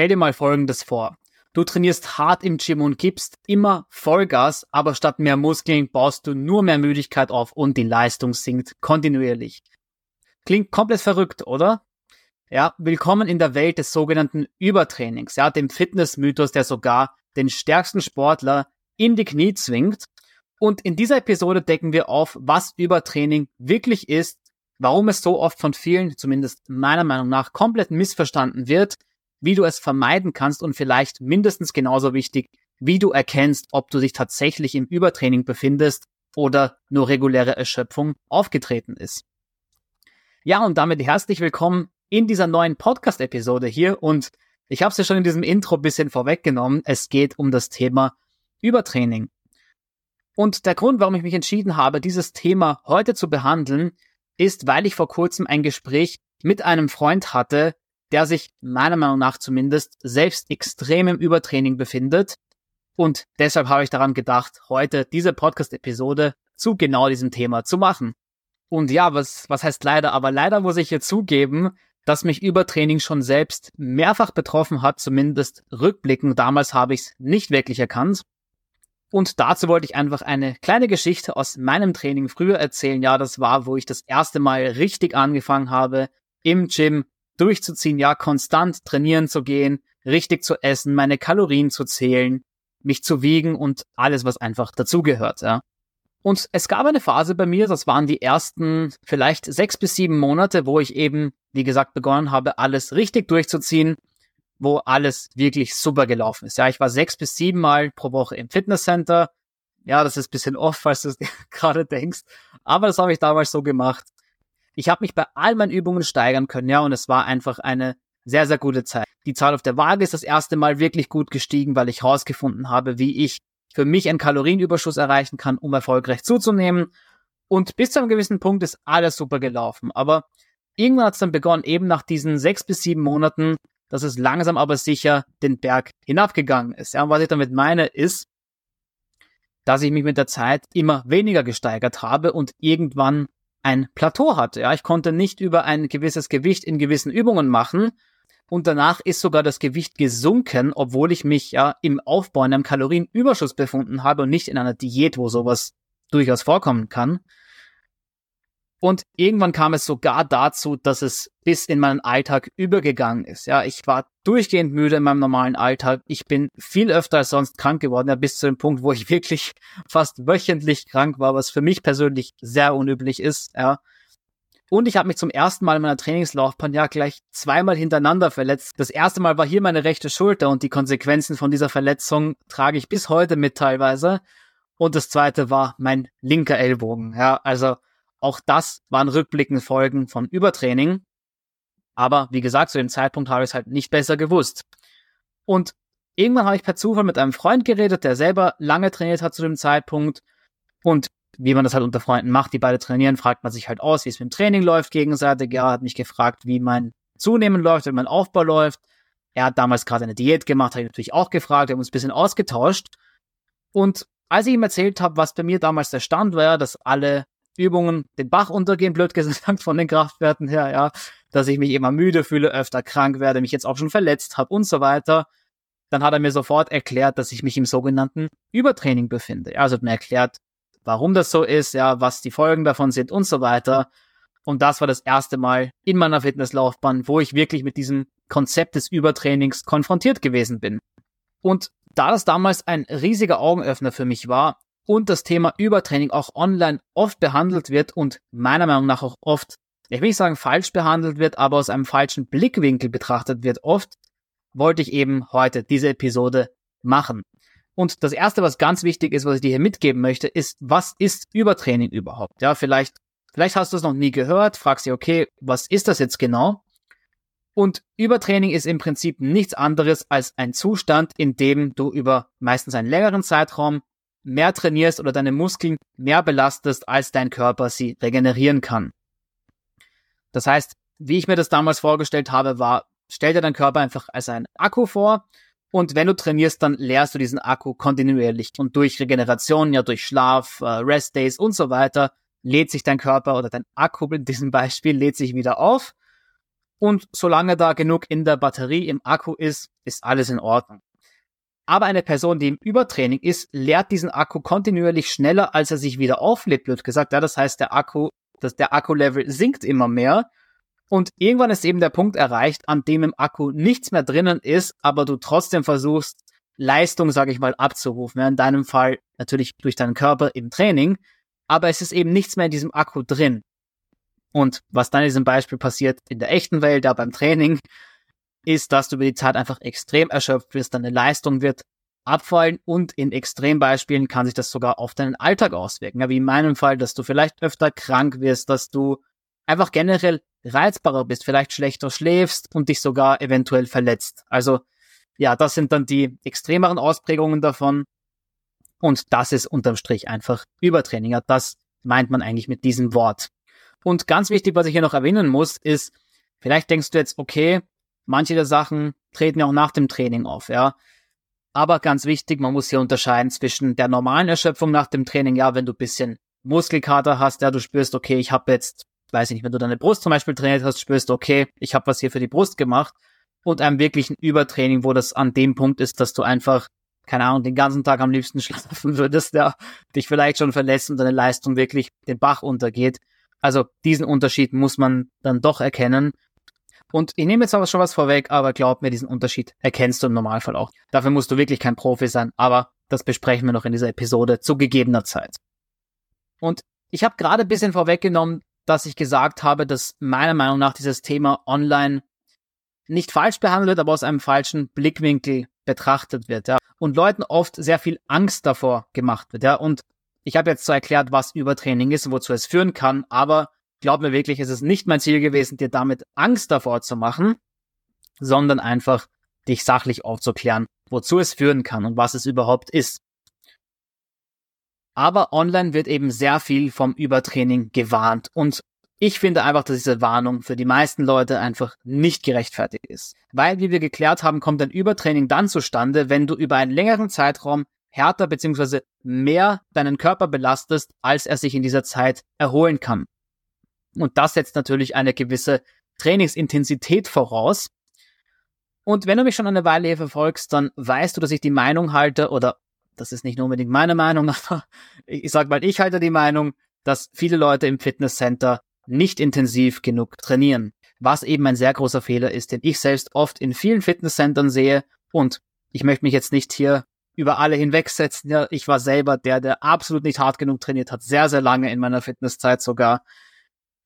Stell dir mal Folgendes vor. Du trainierst hart im Gym und gibst immer Vollgas, aber statt mehr Muskeln baust du nur mehr Müdigkeit auf und die Leistung sinkt kontinuierlich. Klingt komplett verrückt, oder? Ja, willkommen in der Welt des sogenannten Übertrainings, ja, dem Fitnessmythos, der sogar den stärksten Sportler in die Knie zwingt. Und in dieser Episode decken wir auf, was Übertraining wirklich ist, warum es so oft von vielen, zumindest meiner Meinung nach, komplett missverstanden wird, wie du es vermeiden kannst und vielleicht mindestens genauso wichtig, wie du erkennst, ob du dich tatsächlich im Übertraining befindest oder nur reguläre Erschöpfung aufgetreten ist. Ja, und damit herzlich willkommen in dieser neuen Podcast-Episode hier und ich habe es ja schon in diesem Intro bisschen vorweggenommen. Es geht um das Thema Übertraining. Und der Grund, warum ich mich entschieden habe, dieses Thema heute zu behandeln, ist, weil ich vor kurzem ein Gespräch mit einem Freund hatte, der sich meiner Meinung nach zumindest selbst extrem im Übertraining befindet. Und deshalb habe ich daran gedacht, heute diese Podcast-Episode zu genau diesem Thema zu machen. Und ja, was, was heißt leider? Aber leider muss ich hier zugeben, dass mich Übertraining schon selbst mehrfach betroffen hat, zumindest rückblickend. Damals habe ich es nicht wirklich erkannt. Und dazu wollte ich einfach eine kleine Geschichte aus meinem Training früher erzählen. Ja, das war, wo ich das erste Mal richtig angefangen habe, im Gym durchzuziehen, ja, konstant trainieren zu gehen, richtig zu essen, meine Kalorien zu zählen, mich zu wiegen und alles, was einfach dazugehört, ja. Und es gab eine Phase bei mir, das waren die ersten vielleicht sechs bis sieben Monate, wo ich eben, wie gesagt, begonnen habe, alles richtig durchzuziehen, wo alles wirklich super gelaufen ist. Ja, ich war sechs bis sieben Mal pro Woche im Fitnesscenter. Ja, das ist bisschen oft, falls du es gerade denkst. Aber das habe ich damals so gemacht. Ich habe mich bei all meinen Übungen steigern können, ja, und es war einfach eine sehr, sehr gute Zeit. Die Zahl auf der Waage ist das erste Mal wirklich gut gestiegen, weil ich herausgefunden habe, wie ich für mich einen Kalorienüberschuss erreichen kann, um erfolgreich zuzunehmen. Und bis zu einem gewissen Punkt ist alles super gelaufen. Aber irgendwann hat es dann begonnen, eben nach diesen sechs bis sieben Monaten, dass es langsam aber sicher den Berg hinabgegangen ist. Ja, und was ich damit meine, ist, dass ich mich mit der Zeit immer weniger gesteigert habe und irgendwann ein Plateau hatte. Ja, ich konnte nicht über ein gewisses Gewicht in gewissen Übungen machen. Und danach ist sogar das Gewicht gesunken, obwohl ich mich ja im Aufbau in einem Kalorienüberschuss befunden habe und nicht in einer Diät, wo sowas durchaus vorkommen kann. Und irgendwann kam es sogar dazu, dass es bis in meinen Alltag übergegangen ist. Ja, ich war durchgehend müde in meinem normalen Alltag. Ich bin viel öfter als sonst krank geworden, ja, bis zu dem Punkt, wo ich wirklich fast wöchentlich krank war, was für mich persönlich sehr unüblich ist, ja. Und ich habe mich zum ersten Mal in meiner Trainingslaufbahn ja gleich zweimal hintereinander verletzt. Das erste Mal war hier meine rechte Schulter und die Konsequenzen von dieser Verletzung trage ich bis heute mit teilweise. Und das zweite war mein linker Ellbogen. Ja, also auch das waren rückblickende Folgen von Übertraining. Aber wie gesagt, zu dem Zeitpunkt habe ich es halt nicht besser gewusst. Und irgendwann habe ich per Zufall mit einem Freund geredet, der selber lange trainiert hat zu dem Zeitpunkt. Und wie man das halt unter Freunden macht, die beide trainieren, fragt man sich halt aus, wie es mit dem Training läuft gegenseitig. Er hat mich gefragt, wie mein Zunehmen läuft, wie mein Aufbau läuft. Er hat damals gerade eine Diät gemacht, habe ich natürlich auch gefragt, wir haben uns ein bisschen ausgetauscht. Und als ich ihm erzählt habe, was bei mir damals der Stand war, dass alle Übungen den Bach untergehen, blöd gesagt, von den Kraftwerten her, ja, dass ich mich immer müde fühle, öfter krank werde, mich jetzt auch schon verletzt habe und so weiter. Dann hat er mir sofort erklärt, dass ich mich im sogenannten Übertraining befinde. Also hat mir erklärt, warum das so ist, ja, was die Folgen davon sind und so weiter. Und das war das erste Mal in meiner Fitnesslaufbahn, wo ich wirklich mit diesem Konzept des Übertrainings konfrontiert gewesen bin. Und da das damals ein riesiger Augenöffner für mich war, und das Thema Übertraining auch online oft behandelt wird und meiner Meinung nach auch oft, ich will nicht sagen falsch behandelt wird, aber aus einem falschen Blickwinkel betrachtet wird oft, wollte ich eben heute diese Episode machen. Und das erste, was ganz wichtig ist, was ich dir hier mitgeben möchte, ist, was ist Übertraining überhaupt? Ja, vielleicht, vielleicht hast du es noch nie gehört, fragst dich, okay, was ist das jetzt genau? Und Übertraining ist im Prinzip nichts anderes als ein Zustand, in dem du über meistens einen längeren Zeitraum mehr trainierst oder deine Muskeln mehr belastest, als dein Körper sie regenerieren kann. Das heißt, wie ich mir das damals vorgestellt habe, war, stell dir deinen Körper einfach als ein Akku vor und wenn du trainierst, dann leerst du diesen Akku kontinuierlich und durch Regeneration, ja durch Schlaf, äh, Rest Days und so weiter, lädt sich dein Körper oder dein Akku in diesem Beispiel lädt sich wieder auf und solange da genug in der Batterie im Akku ist, ist alles in Ordnung. Aber eine Person, die im Übertraining ist, leert diesen Akku kontinuierlich schneller, als er sich wieder auflädt, wird gesagt. Ja, das heißt, der Akku, dass der Akkulevel sinkt immer mehr. Und irgendwann ist eben der Punkt erreicht, an dem im Akku nichts mehr drinnen ist, aber du trotzdem versuchst, Leistung, sage ich mal, abzurufen. Ja, in deinem Fall natürlich durch deinen Körper im Training, aber es ist eben nichts mehr in diesem Akku drin. Und was dann in diesem Beispiel passiert in der echten Welt, da beim Training, ist, dass du über die Zeit einfach extrem erschöpft wirst, deine Leistung wird abfallen und in Extrembeispielen kann sich das sogar auf deinen Alltag auswirken. Ja, wie in meinem Fall, dass du vielleicht öfter krank wirst, dass du einfach generell reizbarer bist, vielleicht schlechter schläfst und dich sogar eventuell verletzt. Also ja, das sind dann die extremeren Ausprägungen davon. Und das ist unterm Strich einfach Übertraining. Ja, das meint man eigentlich mit diesem Wort. Und ganz wichtig, was ich hier noch erwähnen muss, ist, vielleicht denkst du jetzt, okay, manche der Sachen treten ja auch nach dem Training auf, ja. Aber ganz wichtig, man muss hier unterscheiden zwischen der normalen Erschöpfung nach dem Training, ja, wenn du bisschen Muskelkater hast, ja, du spürst, okay, ich habe jetzt, weiß ich nicht, wenn du deine Brust zum Beispiel trainiert hast, spürst, okay, ich habe was hier für die Brust gemacht und einem wirklichen Übertraining, wo das an dem Punkt ist, dass du einfach, keine Ahnung, den ganzen Tag am liebsten schlafen würdest, ja, dich vielleicht schon verlässt und deine Leistung wirklich den Bach untergeht, also diesen Unterschied muss man dann doch erkennen. Und ich nehme jetzt aber schon was vorweg, aber glaub mir, diesen Unterschied erkennst du im Normalfall auch. Dafür musst du wirklich kein Profi sein, aber das besprechen wir noch in dieser Episode zu gegebener Zeit. Und ich habe gerade ein bisschen vorweggenommen, dass ich gesagt habe, dass meiner Meinung nach dieses Thema online nicht falsch behandelt, aber aus einem falschen Blickwinkel betrachtet wird, ja. Und Leuten oft sehr viel Angst davor gemacht wird, ja. Und ich habe jetzt so erklärt, was Übertraining ist und wozu es führen kann, aber glaub mir wirklich, es ist nicht mein Ziel gewesen, dir damit Angst davor zu machen, sondern einfach dich sachlich aufzuklären, wozu es führen kann und was es überhaupt ist. Aber online wird eben sehr viel vom Übertraining gewarnt und ich finde einfach, dass diese Warnung für die meisten Leute einfach nicht gerechtfertigt ist. Weil, wie wir geklärt haben, kommt ein Übertraining dann zustande, wenn du über einen längeren Zeitraum härter beziehungsweise mehr deinen Körper belastest, als er sich in dieser Zeit erholen kann. Und das setzt natürlich eine gewisse Trainingsintensität voraus. Und wenn du mich schon eine Weile hier verfolgst, dann weißt du, dass ich die Meinung halte, oder das ist nicht nur unbedingt meine Meinung, aber ich sag mal, ich halte die Meinung, dass viele Leute im Fitnesscenter nicht intensiv genug trainieren. Was eben ein sehr großer Fehler ist, den ich selbst oft in vielen Fitnesscentern sehe. Und ich möchte mich jetzt nicht hier über alle hinwegsetzen. Ja, ich war selber der, der absolut nicht hart genug trainiert hat, sehr, sehr lange in meiner Fitnesszeit sogar.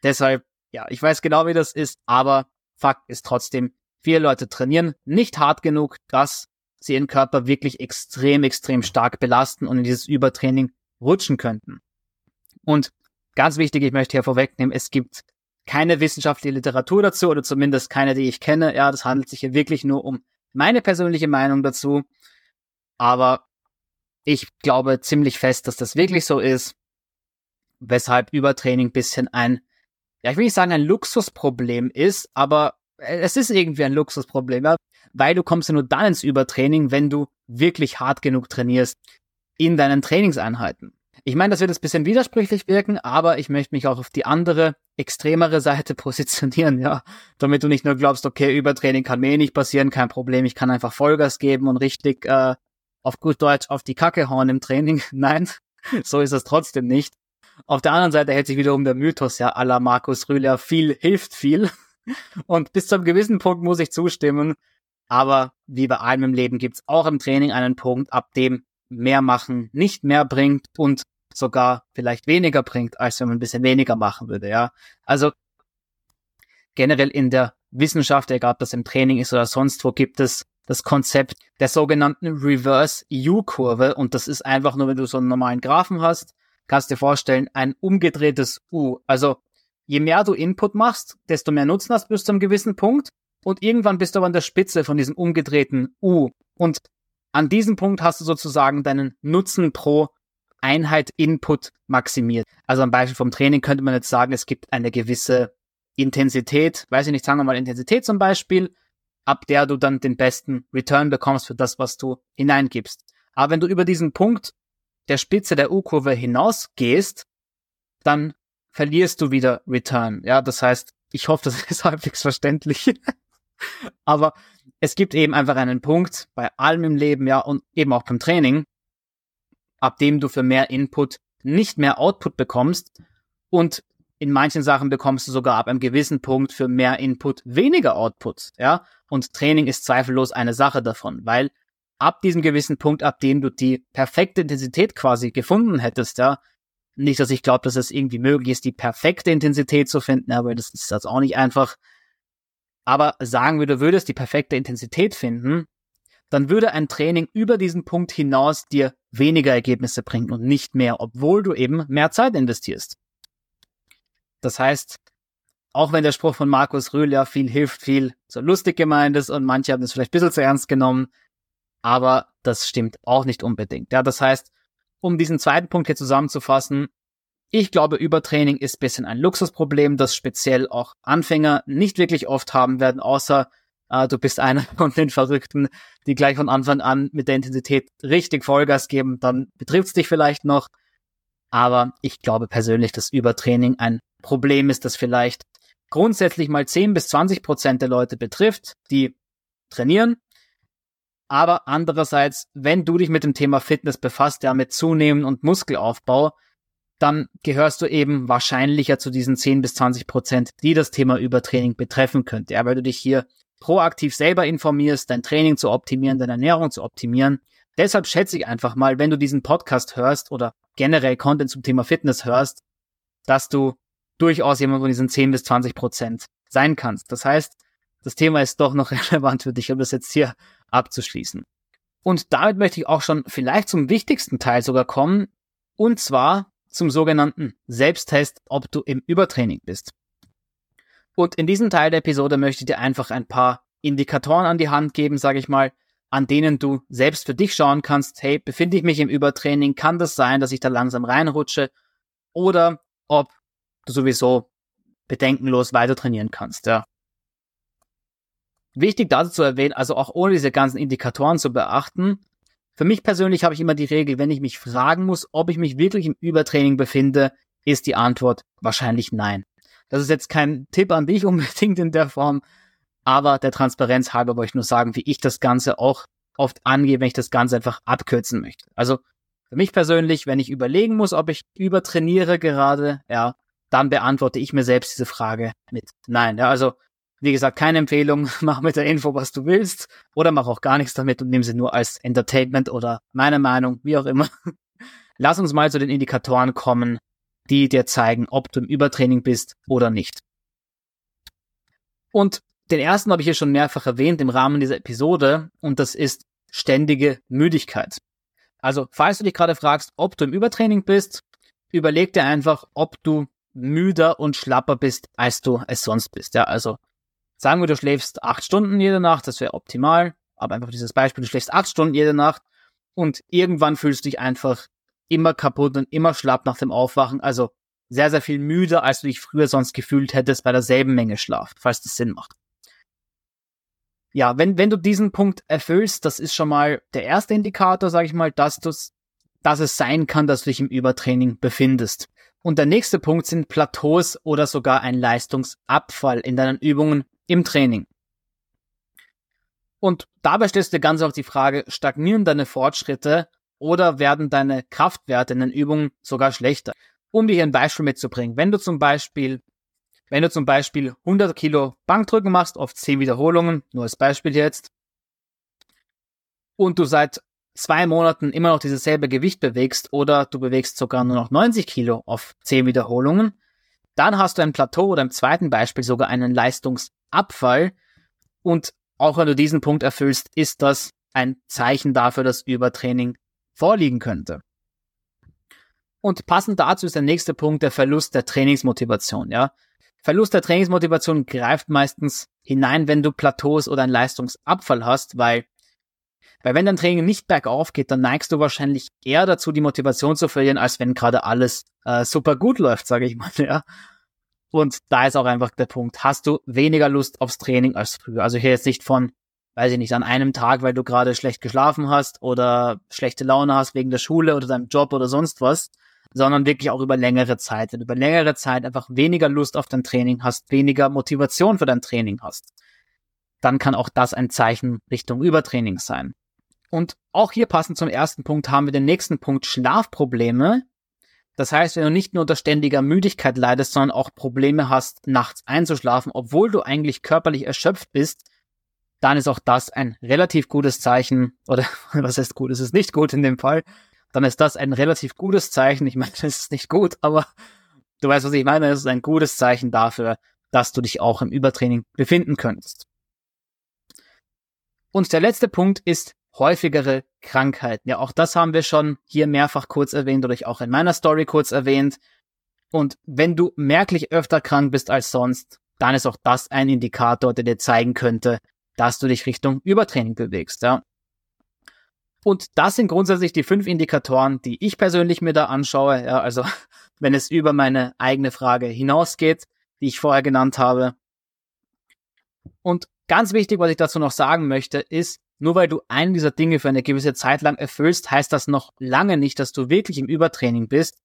Deshalb, ja, ich weiß genau, wie das ist, aber Fakt ist trotzdem, viele Leute trainieren nicht hart genug, dass sie ihren Körper wirklich extrem, extrem stark belasten und in dieses Übertraining rutschen könnten. Und ganz wichtig, ich möchte hier vorwegnehmen, es gibt keine wissenschaftliche Literatur dazu oder zumindest keine, die ich kenne. Ja, das handelt sich hier wirklich nur um meine persönliche Meinung dazu. Aber ich glaube ziemlich fest, dass das wirklich so ist, weshalb Übertraining bisschen ein, ja, ich will nicht sagen ein Luxusproblem ist, aber es ist irgendwie ein Luxusproblem, ja? weil du kommst ja nur dann ins Übertraining, wenn du wirklich hart genug trainierst in deinen Trainingseinheiten. Ich meine, das wird jetzt bisschen widersprüchlich wirken, aber ich möchte mich auch auf die andere, extremere Seite positionieren, ja. Damit du nicht nur glaubst, okay, Übertraining kann mir eh nicht passieren, kein Problem, ich kann einfach Vollgas geben und richtig äh, auf gut Deutsch auf die Kacke hauen im Training. Nein, so ist es trotzdem nicht. Auf der anderen Seite hält sich wiederum der Mythos ja aller Markus Rühler, viel hilft viel. Und bis zu einem gewissen Punkt muss ich zustimmen. Aber wie bei allem im Leben gibt's auch im Training einen Punkt, ab dem mehr machen nicht mehr bringt und sogar vielleicht weniger bringt, als wenn man ein bisschen weniger machen würde, ja. Also generell in der Wissenschaft, egal ob das im Training ist oder sonst wo, gibt es das Konzept der sogenannten Reverse U-Kurve. Und das ist einfach nur, wenn du so einen normalen Graphen hast, kannst dir vorstellen, ein umgedrehtes U. Also je mehr du Input machst, desto mehr Nutzen hast bis zu einem gewissen Punkt. Und irgendwann bist du aber an der Spitze von diesem umgedrehten U. Und an diesem Punkt hast du sozusagen deinen Nutzen pro Einheit Input maximiert. Also am Beispiel vom Training könnte man jetzt sagen, es gibt eine gewisse Intensität, weiß ich nicht, sagen wir mal Intensität zum Beispiel, ab der du dann den besten Return bekommst für das, was du hineingibst. Aber wenn du über diesen Punkt der Spitze der U-Kurve hinausgehst, dann verlierst du wieder Return. Ja, das heißt, Ich hoffe, das ist halbwegs verständlich. Aber es gibt eben einfach einen Punkt bei allem im Leben, ja, und eben auch beim Training, ab dem du für mehr Input nicht mehr Output bekommst und in manchen Sachen bekommst du sogar ab einem gewissen Punkt für mehr Input weniger Output, ja. Und Training ist zweifellos eine Sache davon, weil ab diesem gewissen Punkt, ab dem du die perfekte Intensität quasi gefunden hättest, ja, nicht, dass ich glaube, dass es irgendwie möglich ist, die perfekte Intensität zu finden, aber das ist jetzt auch nicht einfach. Aber sagen wir, du würdest die perfekte Intensität finden, dann würde ein Training über diesen Punkt hinaus dir weniger Ergebnisse bringen und nicht mehr, obwohl du eben mehr Zeit investierst. Das heißt, auch wenn der Spruch von Markus Rühl ja viel hilft, viel so lustig gemeint ist und manche haben es vielleicht ein bisschen zu ernst genommen, aber das stimmt auch nicht unbedingt. Ja, das heißt, um diesen zweiten Punkt hier zusammenzufassen, ich glaube, Übertraining ist bisschen ein Luxusproblem, das speziell auch Anfänger nicht wirklich oft haben werden, außer äh, du bist einer von den Verrückten, die gleich von Anfang an mit der Intensität richtig Vollgas geben, dann betrifft es dich vielleicht noch. Aber ich glaube persönlich, dass Übertraining ein Problem ist, das vielleicht grundsätzlich mal 10 bis 20 Prozent der Leute betrifft, die trainieren aber andererseits, wenn du dich mit dem Thema Fitness befasst, ja, mit Zunehmen und Muskelaufbau, dann gehörst du eben wahrscheinlicher zu diesen 10 bis 20 Prozent, die das Thema Übertraining betreffen könnte. Ja, weil du dich hier proaktiv selber informierst, dein Training zu optimieren, deine Ernährung zu optimieren. Deshalb schätze ich einfach mal, wenn du diesen Podcast hörst oder generell Content zum Thema Fitness hörst, dass du durchaus jemand von diesen 10 bis 20 Prozent sein kannst. Das heißt, das Thema ist doch noch relevant für dich, um das jetzt hier abzuschließen. Und damit möchte ich auch schon vielleicht zum wichtigsten Teil sogar kommen, und zwar zum sogenannten Selbsttest, ob du im Übertraining bist. Und in diesem Teil der Episode möchte ich dir einfach ein paar Indikatoren an die Hand geben, sage ich mal, an denen du selbst für dich schauen kannst, hey, befinde ich mich im Übertraining, kann das sein, dass ich da langsam reinrutsche oder ob du sowieso bedenkenlos weiter trainieren kannst, ja. Wichtig dazu zu erwähnen, also auch ohne diese ganzen Indikatoren zu beachten, für mich persönlich habe ich immer die Regel, wenn ich mich fragen muss, ob ich mich wirklich im Übertraining befinde, ist die Antwort wahrscheinlich nein. Das ist jetzt kein Tipp an dich unbedingt in der Form, aber der Transparenz halber wollte ich nur sagen, wie ich das Ganze auch oft angehe, wenn ich das Ganze einfach abkürzen möchte. Also für mich persönlich, wenn ich überlegen muss, ob ich übertrainiere gerade, ja, dann beantworte ich mir selbst diese Frage mit nein. Ja, also wie gesagt, keine Empfehlung, mach mit der Info, was du willst, oder mach auch gar nichts damit und nimm sie nur als Entertainment oder meine Meinung, wie auch immer. Lass uns mal zu den Indikatoren kommen, die dir zeigen, ob du im Übertraining bist oder nicht. Und den ersten habe ich hier schon mehrfach erwähnt im Rahmen dieser Episode und das ist ständige Müdigkeit. Also, falls du dich gerade fragst, ob du im Übertraining bist, überleg dir einfach, ob du müder und schlapper bist, als du es sonst bist. Ja, also Sagen wir, du schläfst acht Stunden jede Nacht, das wäre optimal. Aber einfach dieses Beispiel, du schläfst acht Stunden jede Nacht und irgendwann fühlst du dich einfach immer kaputt und immer schlapp nach dem Aufwachen. Also sehr, sehr viel müder, als du dich früher sonst gefühlt hättest bei derselben Menge Schlaf, falls das Sinn macht. Ja, wenn, wenn du diesen Punkt erfüllst, das ist schon mal der erste Indikator, sage ich mal, dass du's, dass es sein kann, dass du dich im Übertraining befindest. Und der nächste Punkt sind Plateaus oder sogar ein Leistungsabfall in deinen Übungen im Training. Und dabei stellst du dir ganz auch die Frage, stagnieren deine Fortschritte oder werden deine Kraftwerte in den Übungen sogar schlechter? Um dir hier ein Beispiel mitzubringen. Wenn du zum Beispiel, wenn du zum Beispiel 100 Kilo Bankdrücken machst auf 10 Wiederholungen, nur als Beispiel jetzt, und du seit zwei Monaten immer noch dieses selbe Gewicht bewegst oder du bewegst sogar nur noch 90 Kilo auf 10 Wiederholungen, dann hast du ein Plateau oder im zweiten Beispiel sogar einen Leistungsabfall. Und auch wenn du diesen Punkt erfüllst, ist das ein Zeichen dafür, dass Übertraining vorliegen könnte. Und passend dazu ist der nächste Punkt der Verlust der Trainingsmotivation, ja. Verlust der Trainingsmotivation greift meistens hinein, wenn du Plateaus oder einen Leistungsabfall hast, weil weil wenn dein Training nicht bergauf geht, dann neigst du wahrscheinlich eher dazu, die Motivation zu verlieren, als wenn gerade alles äh, super gut läuft, sage ich mal. Ja. Und da ist auch einfach der Punkt, hast du weniger Lust aufs Training als früher. Also hier jetzt nicht von, weiß ich nicht, an einem Tag, weil du gerade schlecht geschlafen hast oder schlechte Laune hast wegen der Schule oder deinem Job oder sonst was, sondern wirklich auch über längere Zeit. Wenn du über längere Zeit einfach weniger Lust auf dein Training hast, weniger Motivation für dein Training hast, dann kann auch das ein Zeichen Richtung Übertraining sein. Und auch hier passend zum ersten Punkt haben wir den nächsten Punkt Schlafprobleme. Das heißt, wenn du nicht nur unter ständiger Müdigkeit leidest, sondern auch Probleme hast, nachts einzuschlafen, obwohl du eigentlich körperlich erschöpft bist, dann ist auch das ein relativ gutes Zeichen, oder was heißt gut, es ist nicht gut in dem Fall, dann ist das ein relativ gutes Zeichen. Ich meine, das ist nicht gut, aber du weißt, was ich meine, es ist ein gutes Zeichen dafür, dass du dich auch im Übertraining befinden könntest. Und der letzte Punkt ist häufigere Krankheiten. Ja, auch das haben wir schon hier mehrfach kurz erwähnt oder ich auch in meiner Story kurz erwähnt. Und wenn du merklich öfter krank bist als sonst, dann ist auch das ein Indikator, der dir zeigen könnte, dass du dich Richtung Übertraining bewegst. Ja. Und das sind grundsätzlich die fünf Indikatoren, die ich persönlich mir da anschaue. Ja, also wenn es über meine eigene Frage hinausgeht, die ich vorher genannt habe. Und Ganz wichtig, was ich dazu noch sagen möchte, ist, nur weil du einen dieser Dinge für eine gewisse Zeit lang erfüllst, heißt das noch lange nicht, dass du wirklich im Übertraining bist,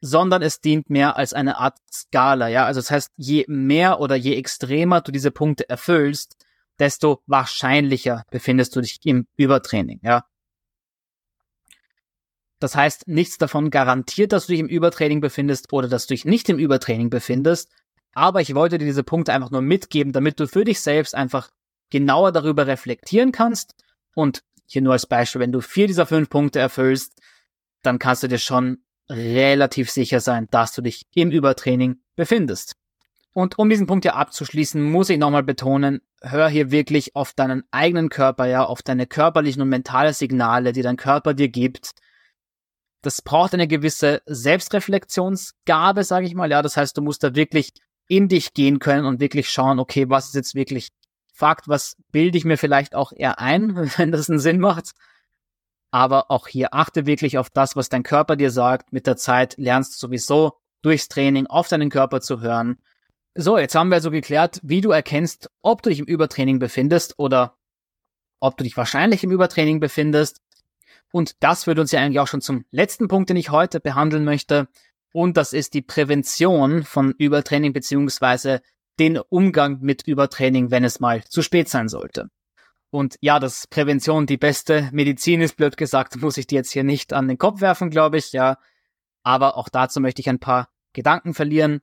sondern es dient mehr als eine Art Skala, ja. Also das heißt, je mehr oder je extremer du diese Punkte erfüllst, desto wahrscheinlicher befindest du dich im Übertraining, ja. Das heißt, nichts davon garantiert, dass du dich im Übertraining befindest oder dass du dich nicht im Übertraining befindest, aber ich wollte dir diese Punkte einfach nur mitgeben, damit du für dich selbst einfach genauer darüber reflektieren kannst. Und hier nur als Beispiel, wenn du vier dieser fünf Punkte erfüllst, dann kannst du dir schon relativ sicher sein, dass du dich im Übertraining befindest. Und um diesen Punkt hier abzuschließen, muss ich nochmal betonen, hör hier wirklich auf deinen eigenen Körper, ja, auf deine körperlichen und mentalen Signale, die dein Körper dir gibt. Das braucht eine gewisse Selbstreflexionsgabe, sage ich mal, ja. Das heißt, du musst da wirklich in dich gehen können und wirklich schauen, okay, was ist jetzt wirklich Fakt, was bilde ich mir vielleicht auch eher ein, wenn das einen Sinn macht. Aber auch hier achte wirklich auf das, was dein Körper dir sagt. Mit der Zeit lernst du sowieso durchs Training auf deinen Körper zu hören. So, jetzt haben wir also geklärt, wie du erkennst, ob du dich im Übertraining befindest oder ob du dich wahrscheinlich im Übertraining befindest. Und das führt uns ja eigentlich auch schon zum letzten Punkt, den ich heute behandeln möchte. Und das ist die Prävention von Übertraining beziehungsweise den Umgang mit Übertraining, wenn es mal zu spät sein sollte. Und ja, dass Prävention die beste Medizin ist, blöd gesagt, muss ich dir jetzt hier nicht an den Kopf werfen, glaube ich, ja. Aber auch dazu möchte ich ein paar Gedanken verlieren.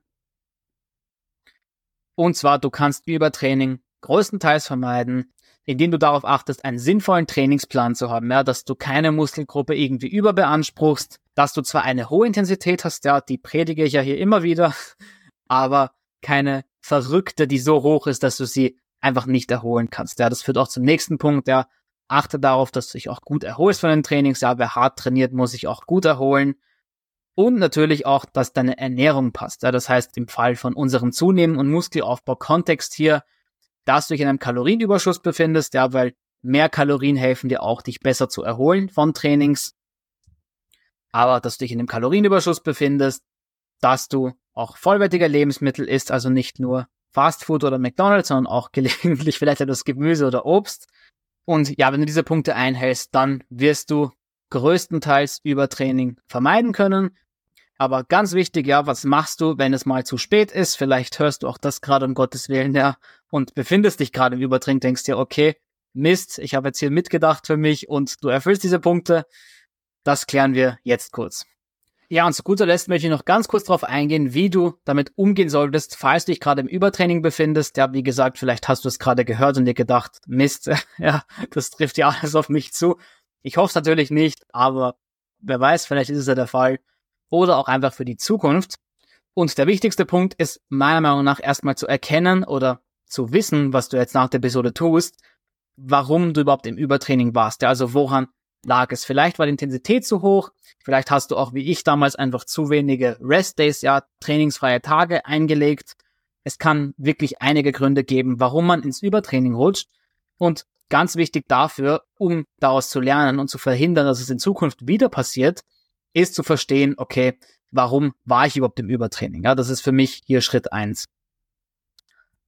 Und zwar, du kannst Übertraining größtenteils vermeiden, indem du darauf achtest, einen sinnvollen Trainingsplan zu haben, ja, dass du keine Muskelgruppe irgendwie überbeanspruchst, dass du zwar eine hohe Intensität hast, ja, die predige ich ja hier immer wieder, aber keine verrückte, die so hoch ist, dass du sie einfach nicht erholen kannst. Ja, das führt auch zum nächsten Punkt, ja, achte darauf, dass du dich auch gut erholst von den Trainings, ja, wer hart trainiert, muss sich auch gut erholen. Und natürlich auch, dass deine Ernährung passt. Ja, das heißt, im Fall von unserem Zunehmen und Muskelaufbau-Kontext hier dass du dich in einem Kalorienüberschuss befindest, ja, weil mehr Kalorien helfen dir auch, dich besser zu erholen von Trainings. Aber dass du dich in einem Kalorienüberschuss befindest, dass du auch vollwertige Lebensmittel isst, also nicht nur Fastfood oder McDonald's, sondern auch gelegentlich vielleicht etwas Gemüse oder Obst. Und ja, wenn du diese Punkte einhältst, dann wirst du größtenteils Übertraining vermeiden können. Aber ganz wichtig, ja, was machst du, wenn es mal zu spät ist? Vielleicht hörst du auch das gerade um Gottes Willen, ja, und befindest dich gerade im Übertrink, denkst dir, okay, Mist, ich habe jetzt hier mitgedacht für mich und du erfüllst diese Punkte. Das klären wir jetzt kurz. Ja, und zu guter Letzt möchte ich noch ganz kurz darauf eingehen, wie du damit umgehen solltest, falls du dich gerade im Übertraining befindest. Ja, wie gesagt, vielleicht hast du es gerade gehört und dir gedacht, Mist, ja, das trifft ja alles auf mich zu. Ich hoffe es natürlich nicht, aber wer weiß, vielleicht ist es ja der Fall oder auch einfach für die Zukunft. Und der wichtigste Punkt ist meiner Meinung nach erstmal zu erkennen oder zu wissen, was du jetzt nach der Episode tust, warum du überhaupt im Übertraining warst. Ja, also woran lag es? Vielleicht war die Intensität zu hoch, vielleicht hast du auch wie ich damals einfach zu wenige Rest-Days, ja, trainingsfreie Tage eingelegt. Es kann wirklich einige Gründe geben, warum man ins Übertraining rutscht. Und ganz wichtig dafür, um daraus zu lernen und zu verhindern, dass es in Zukunft wieder passiert, ist zu verstehen, okay, warum war ich überhaupt im Übertraining? Ja, das ist für mich hier Schritt eins.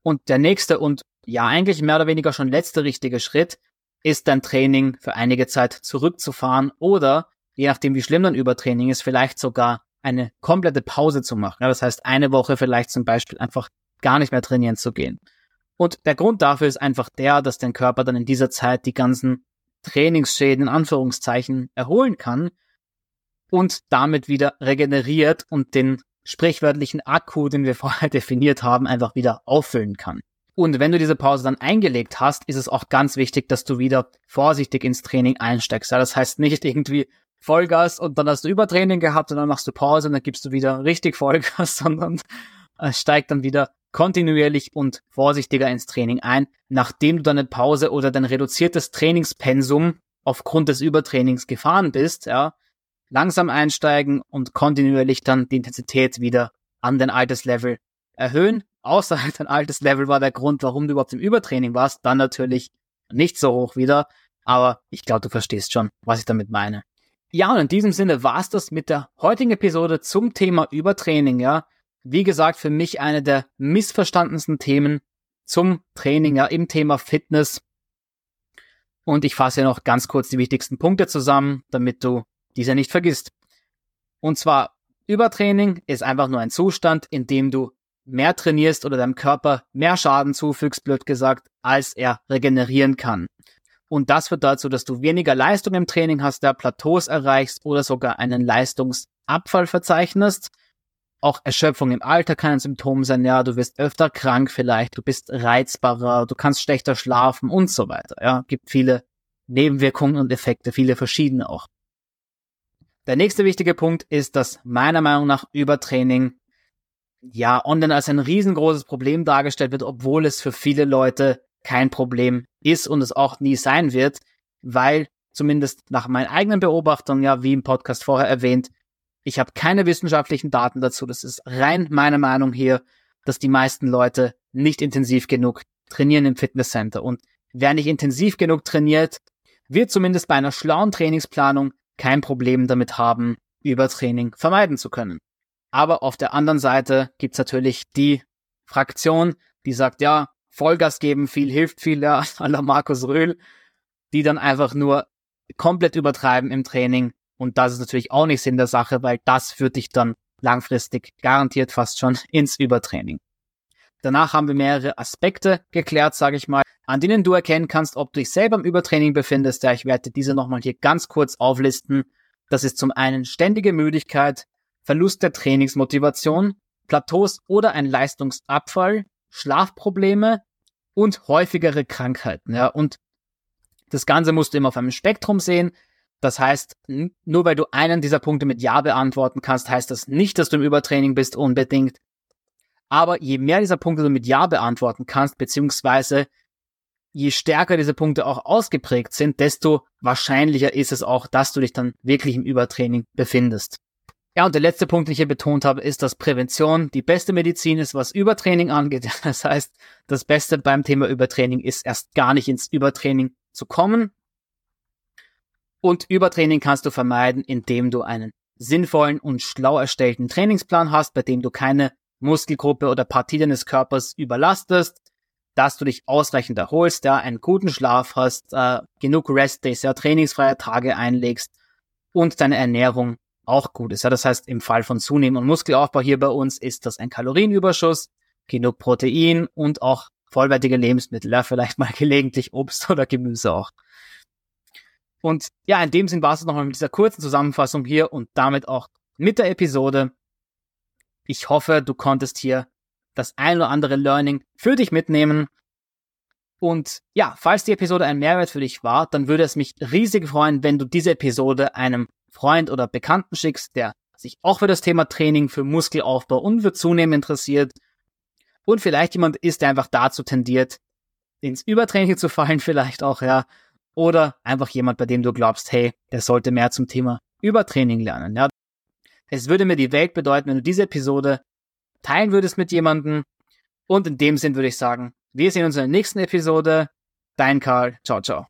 Und der nächste und ja eigentlich mehr oder weniger schon letzte richtige Schritt ist dein Training für einige Zeit zurückzufahren oder je nachdem wie schlimm dein Übertraining ist, vielleicht sogar eine komplette Pause zu machen. Ja, das heißt, eine Woche vielleicht zum Beispiel einfach gar nicht mehr trainieren zu gehen. Und der Grund dafür ist einfach der, dass dein Körper dann in dieser Zeit die ganzen Trainingsschäden in Anführungszeichen erholen kann und damit wieder regeneriert und den sprichwörtlichen Akku, den wir vorher definiert haben, einfach wieder auffüllen kann. Und wenn du diese Pause dann eingelegt hast, ist es auch ganz wichtig, dass du wieder vorsichtig ins Training einsteigst. Ja, das heißt nicht irgendwie Vollgas und dann hast du Übertraining gehabt und dann machst du Pause und dann gibst du wieder richtig Vollgas, sondern äh, steig dann wieder kontinuierlich und vorsichtiger ins Training ein, nachdem du deine Pause oder dein reduziertes Trainingspensum aufgrund des Übertrainings gefahren bist, ja, langsam einsteigen und kontinuierlich dann die Intensität wieder an dein altes Level erhöhen. Außer dein altes Level war der Grund, warum du überhaupt im Übertraining warst, dann natürlich nicht so hoch wieder. Aber ich glaube, du verstehst schon, was ich damit meine. Ja, und in diesem Sinne war's das mit der heutigen Episode zum Thema Übertraining, ja. Wie gesagt, für mich eine der missverstandensten Themen zum Training, ja, im Thema Fitness. Und ich fasse ja noch ganz kurz die wichtigsten Punkte zusammen, damit du diese nicht vergisst. Und zwar, Übertraining ist einfach nur ein Zustand, in dem du mehr trainierst oder deinem Körper mehr Schaden zufügst, blöd gesagt, als er regenerieren kann. Und das führt dazu, dass du weniger Leistung im Training hast, der Plateaus erreichst oder sogar einen Leistungsabfall verzeichnest. Auch Erschöpfung im Alter kann ein Symptom sein, ja, du wirst öfter krank vielleicht, du bist reizbarer, du kannst schlechter schlafen und so weiter. Ja, gibt viele Nebenwirkungen und Effekte, viele verschiedene auch. Der nächste wichtige Punkt ist, dass meiner Meinung nach Übertraining ja online als ein riesengroßes Problem dargestellt wird, obwohl es für viele Leute kein Problem ist und es auch nie sein wird, weil zumindest nach meinen eigenen Beobachtungen, ja, wie im Podcast vorher erwähnt, ich habe keine wissenschaftlichen Daten dazu. Das ist rein meine Meinung hier, dass die meisten Leute nicht intensiv genug trainieren im Fitnesscenter. Und wer nicht intensiv genug trainiert, wird zumindest bei einer schlauen Trainingsplanung kein Problem damit haben, Übertraining vermeiden zu können. Aber auf der anderen Seite gibt's natürlich die Fraktion, die sagt, ja, Vollgas geben, viel hilft viel, ja, à la Markus Röhl, die dann einfach nur komplett übertreiben im Training. Und das ist natürlich auch nicht Sinn der Sache, weil das führt dich dann langfristig garantiert fast schon ins Übertraining. Danach haben wir mehrere Aspekte geklärt, sage ich mal, an denen du erkennen kannst, ob du dich selber im Übertraining befindest. Ja, ich werde diese nochmal hier ganz kurz auflisten. Das ist zum einen ständige Müdigkeit, Verlust der Trainingsmotivation, Plateaus oder ein Leistungsabfall, Schlafprobleme und häufigere Krankheiten. Ja, und das Ganze musst du immer auf einem Spektrum sehen. Das heißt, nur weil du einen dieser Punkte mit Ja beantworten kannst, heißt das nicht, dass du im Übertraining bist unbedingt. Aber je mehr dieser Punkte du mit Ja beantworten kannst, beziehungsweise je stärker diese Punkte auch ausgeprägt sind, desto wahrscheinlicher ist es auch, dass du dich dann wirklich im Übertraining befindest. Ja, und der letzte Punkt, den ich hier betont habe, ist, dass Prävention die beste Medizin ist, was Übertraining angeht. Das heißt, das Beste beim Thema Übertraining ist erst gar nicht ins Übertraining zu kommen. Und Übertraining kannst du vermeiden, indem du einen sinnvollen und schlau erstellten Trainingsplan hast, bei dem du keine Muskelgruppe oder Partie deines Körpers überlastest, dass du dich ausreichend erholst, ja, einen guten Schlaf hast, äh, genug Rest-Days, ja, trainingsfreie Tage einlegst und deine Ernährung auch gut ist. Ja, das heißt, im Fall von Zunehmen und Muskelaufbau hier bei uns ist das ein Kalorienüberschuss, genug Protein und auch vollwertige Lebensmittel, ja, vielleicht mal gelegentlich Obst oder Gemüse auch. Und ja, in dem Sinn war es nochmal mit dieser kurzen Zusammenfassung hier und damit auch mit der Episode. Ich hoffe, du konntest hier das ein oder andere Learning für dich mitnehmen. Und ja, falls die Episode ein Mehrwert für dich war, dann würde es mich riesig freuen, wenn du diese Episode einem Freund oder Bekannten schickst, der sich auch für das Thema Training, für Muskelaufbau und für Zunehmen interessiert und vielleicht jemand ist, der einfach dazu tendiert, ins Übertraining zu fallen, vielleicht auch, ja, oder einfach jemand, bei dem du glaubst, hey, der sollte mehr zum Thema Übertraining lernen, ja. Es würde mir die Welt bedeuten, wenn du diese Episode teilen würdest mit jemandem. Und in dem Sinn würde ich sagen, wir sehen uns in der nächsten Episode. Dein Karl. Ciao, ciao.